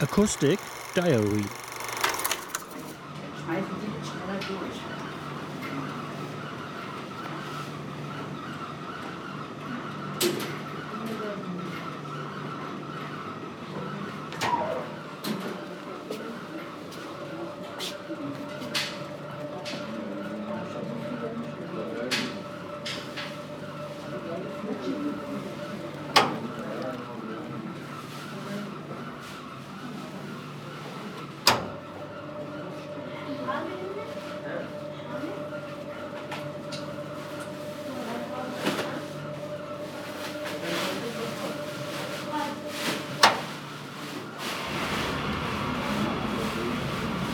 Acoustic Diary. Schmeißen Sie